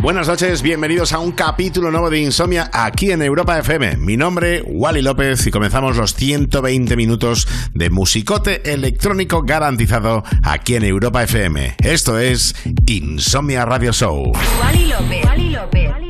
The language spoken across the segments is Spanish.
Buenas noches, bienvenidos a un capítulo nuevo de Insomnia aquí en Europa FM. Mi nombre, Wally López, y comenzamos los 120 minutos de musicote electrónico garantizado aquí en Europa FM. Esto es Insomnia Radio Show. Wally López. Wally López.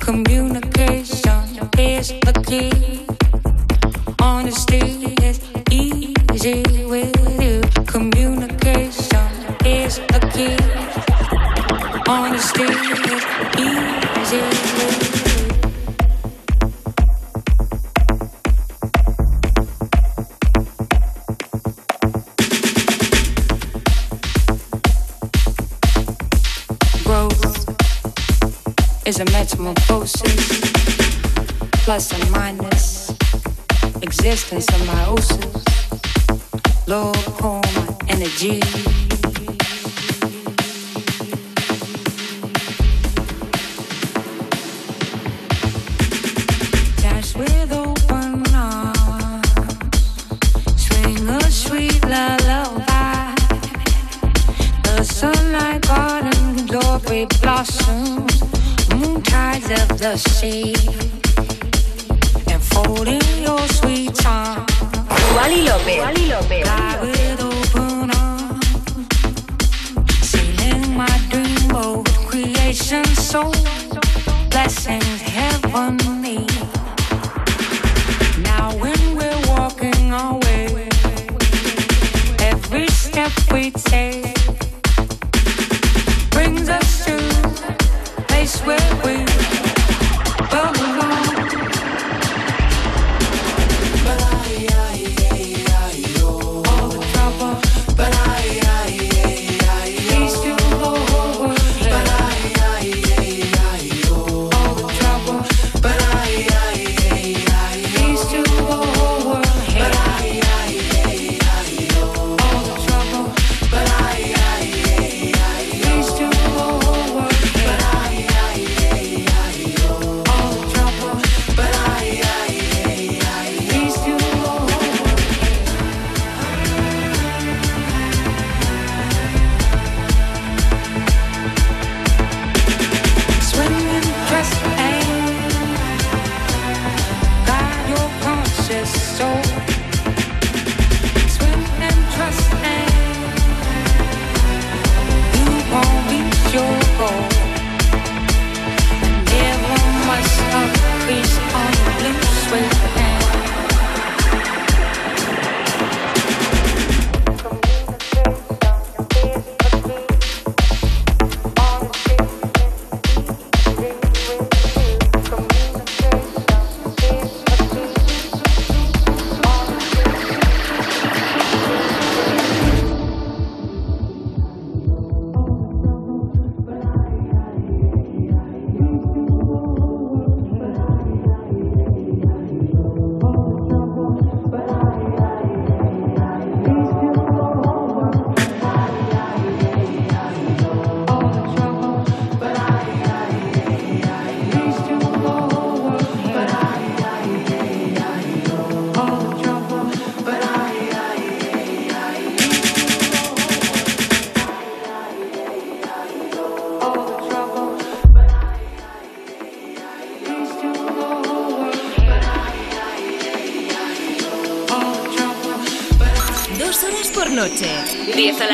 Communication is the key. 10 a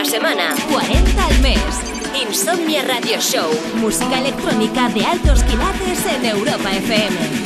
semana, 40 al mes. Insomnia Radio Show. Música electrónica de altos quilates en Europa FM.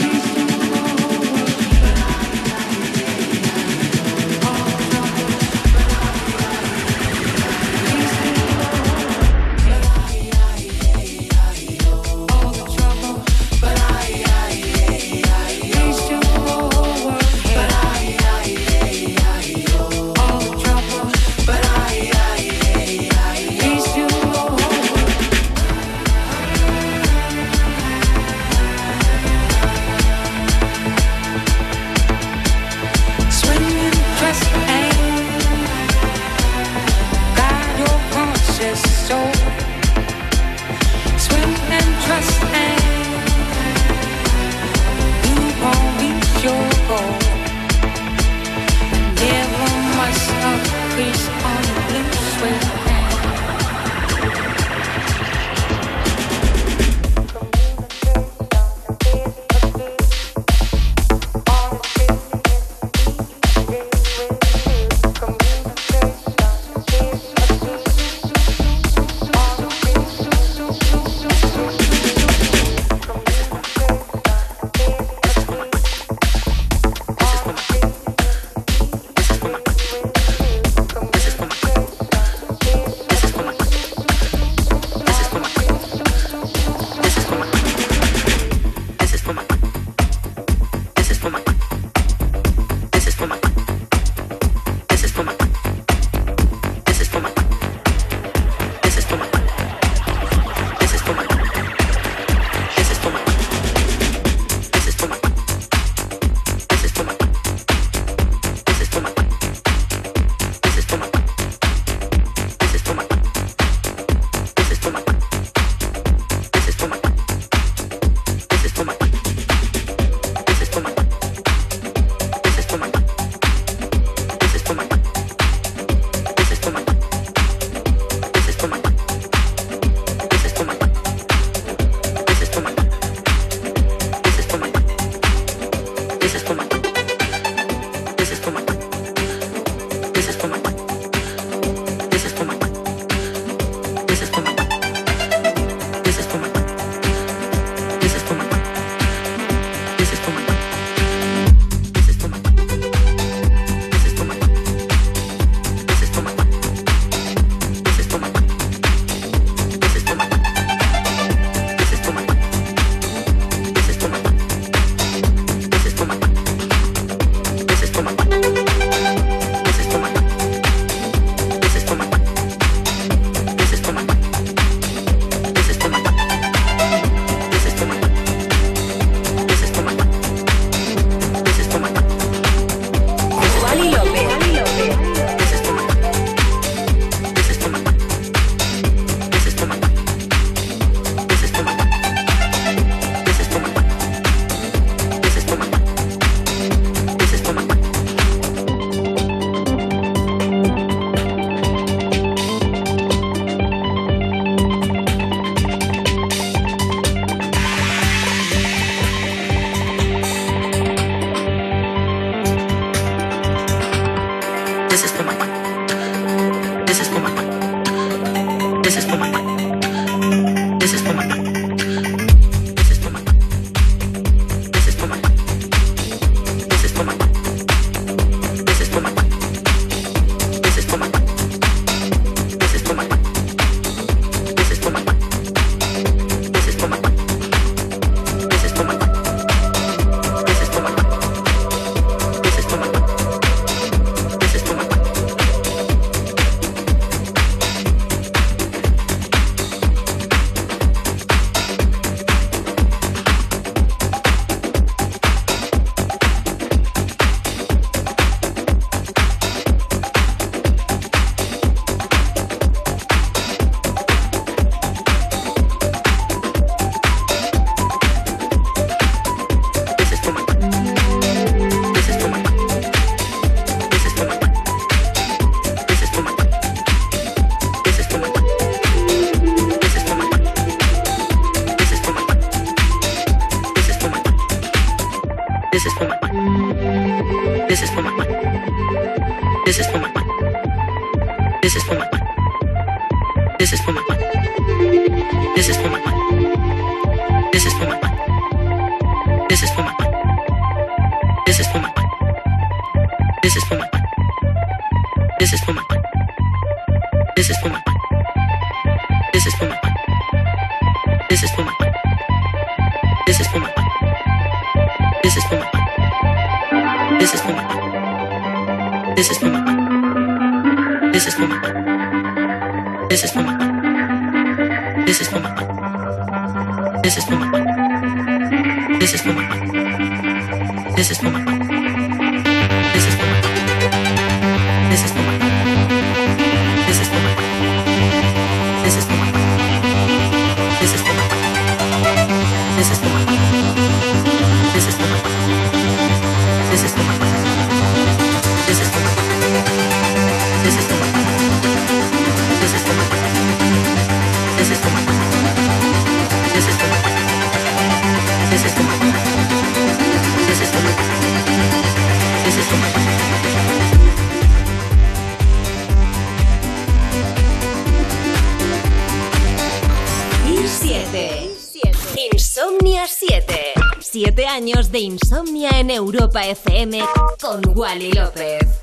En Europa FM con Wally López.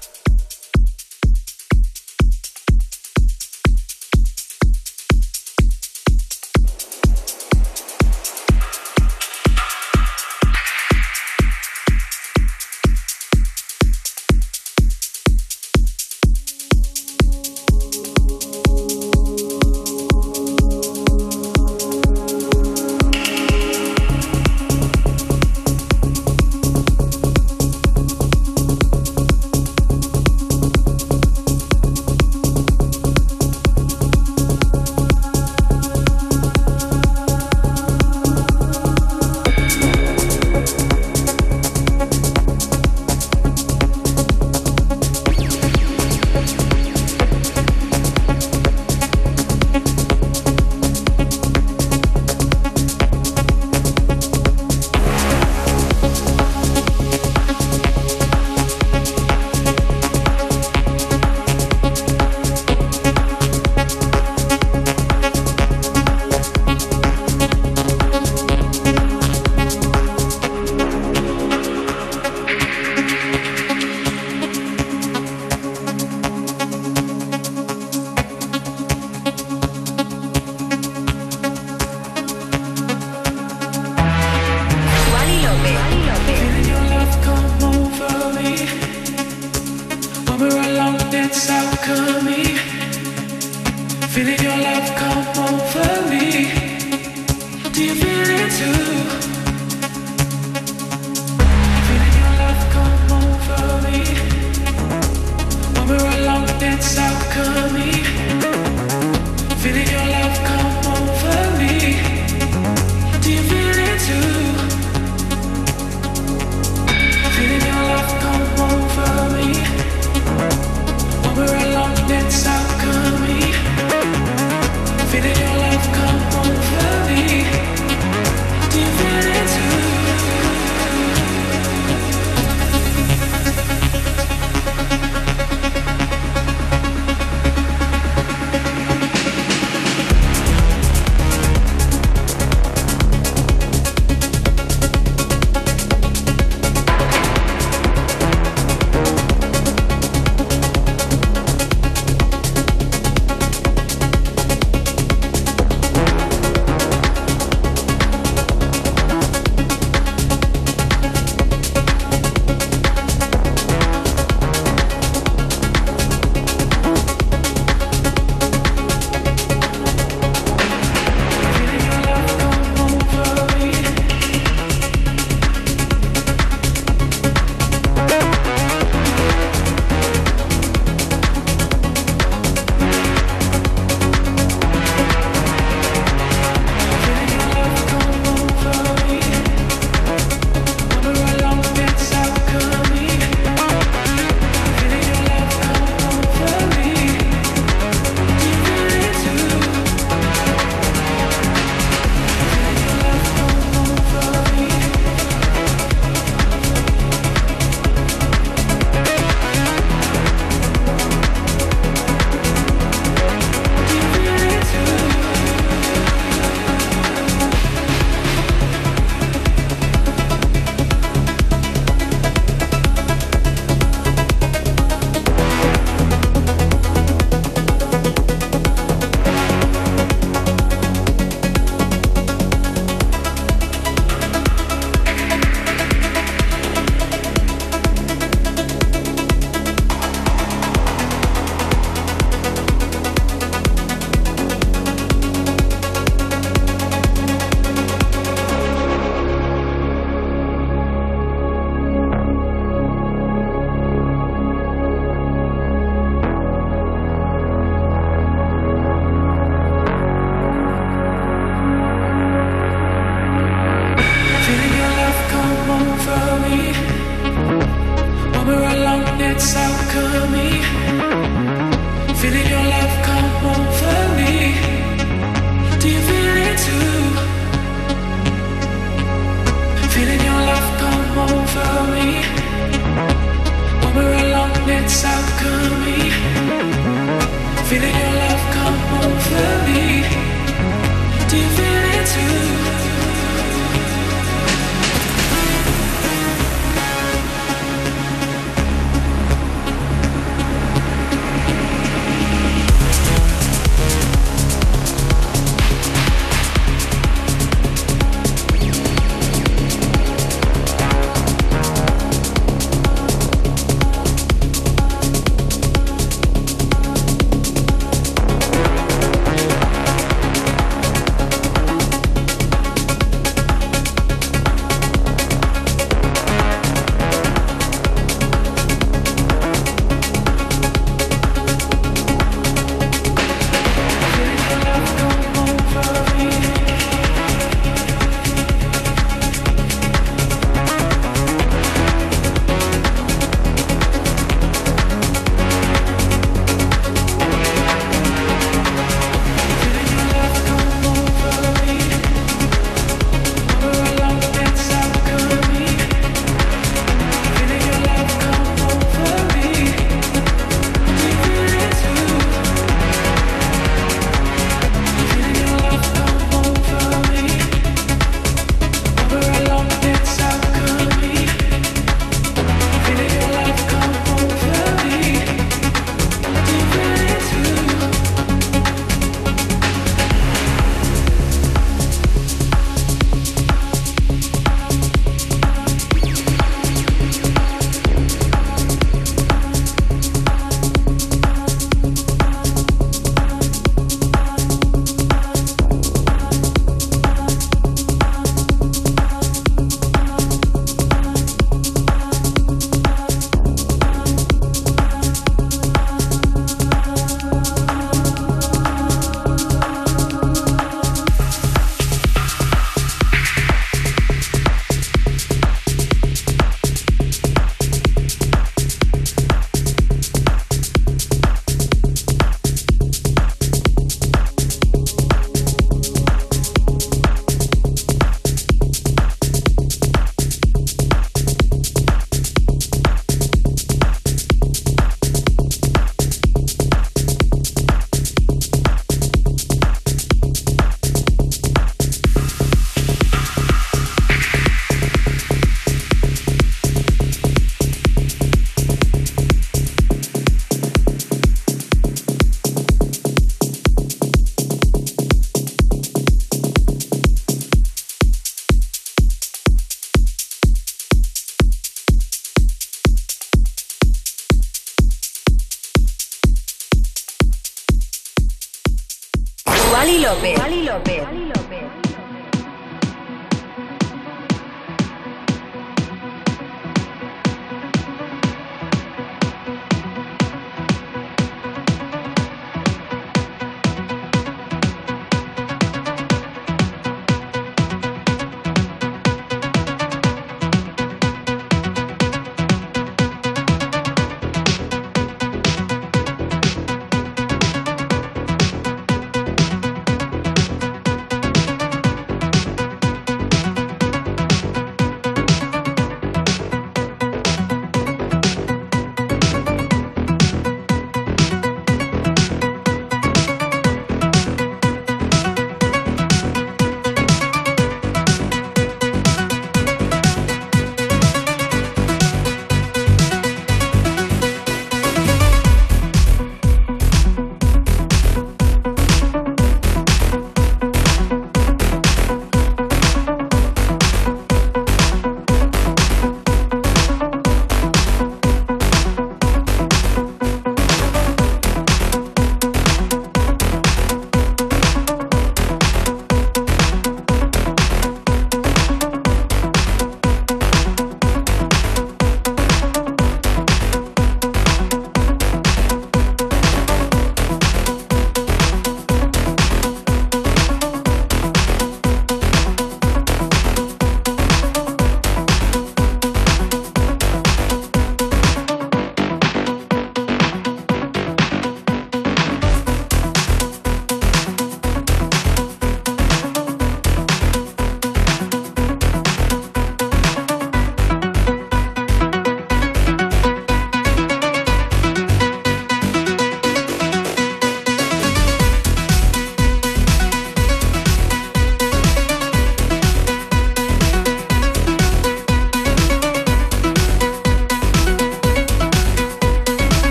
López. Lali López.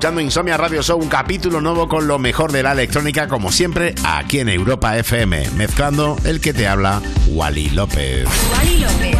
Escuchando Insomnia Radio Show, un capítulo nuevo con lo mejor de la electrónica, como siempre, aquí en Europa FM, mezclando el que te habla, Wally López. Wally López.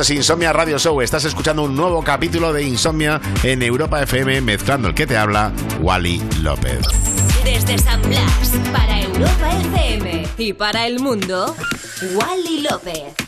Es Insomnia Radio Show. Estás escuchando un nuevo capítulo de Insomnia en Europa FM, mezclando el que te habla, Wally López. Desde San Blas, para Europa FM y para el mundo, Wally López.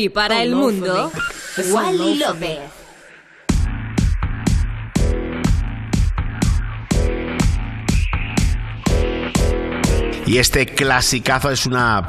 Y para el mundo, Wally López. Y este clasicazo es una